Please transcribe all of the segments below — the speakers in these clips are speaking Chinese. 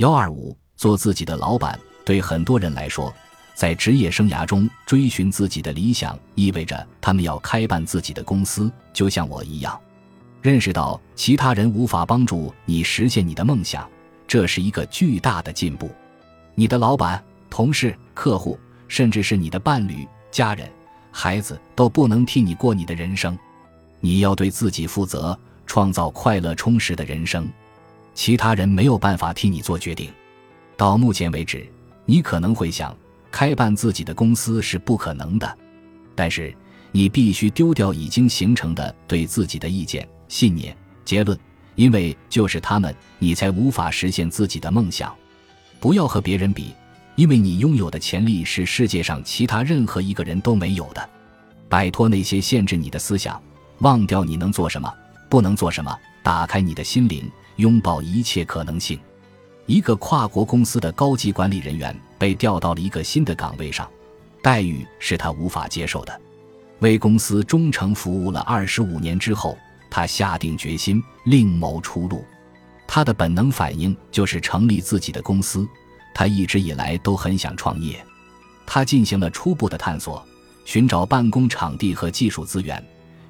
幺二五，做自己的老板。对很多人来说，在职业生涯中追寻自己的理想，意味着他们要开办自己的公司，就像我一样。认识到其他人无法帮助你实现你的梦想，这是一个巨大的进步。你的老板、同事、客户，甚至是你的伴侣、家人、孩子，都不能替你过你的人生。你要对自己负责，创造快乐充实的人生。其他人没有办法替你做决定。到目前为止，你可能会想，开办自己的公司是不可能的。但是，你必须丢掉已经形成的对自己的意见。信念、结论，因为就是他们，你才无法实现自己的梦想。不要和别人比，因为你拥有的潜力是世界上其他任何一个人都没有的。摆脱那些限制你的思想，忘掉你能做什么，不能做什么，打开你的心灵，拥抱一切可能性。一个跨国公司的高级管理人员被调到了一个新的岗位上，待遇是他无法接受的。为公司忠诚服务了二十五年之后。他下定决心另谋出路，他的本能反应就是成立自己的公司。他一直以来都很想创业。他进行了初步的探索，寻找办公场地和技术资源，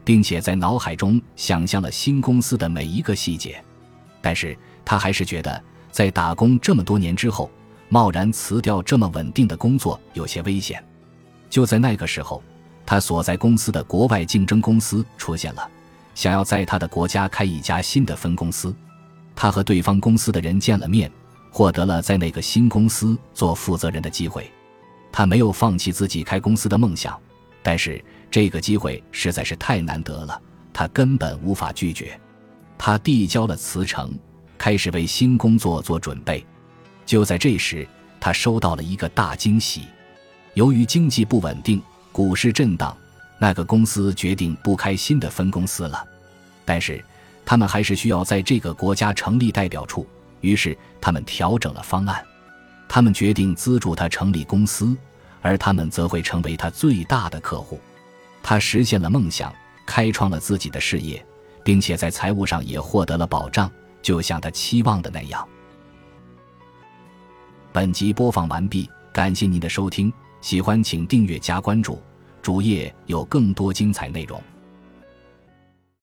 并且在脑海中想象了新公司的每一个细节。但是他还是觉得，在打工这么多年之后，贸然辞掉这么稳定的工作有些危险。就在那个时候，他所在公司的国外竞争公司出现了。想要在他的国家开一家新的分公司，他和对方公司的人见了面，获得了在那个新公司做负责人的机会。他没有放弃自己开公司的梦想，但是这个机会实在是太难得了，他根本无法拒绝。他递交了辞呈，开始为新工作做准备。就在这时，他收到了一个大惊喜。由于经济不稳定，股市震荡。那个公司决定不开新的分公司了，但是他们还是需要在这个国家成立代表处。于是他们调整了方案，他们决定资助他成立公司，而他们则会成为他最大的客户。他实现了梦想，开创了自己的事业，并且在财务上也获得了保障，就像他期望的那样。本集播放完毕，感谢您的收听，喜欢请订阅加关注。主页有更多精彩内容。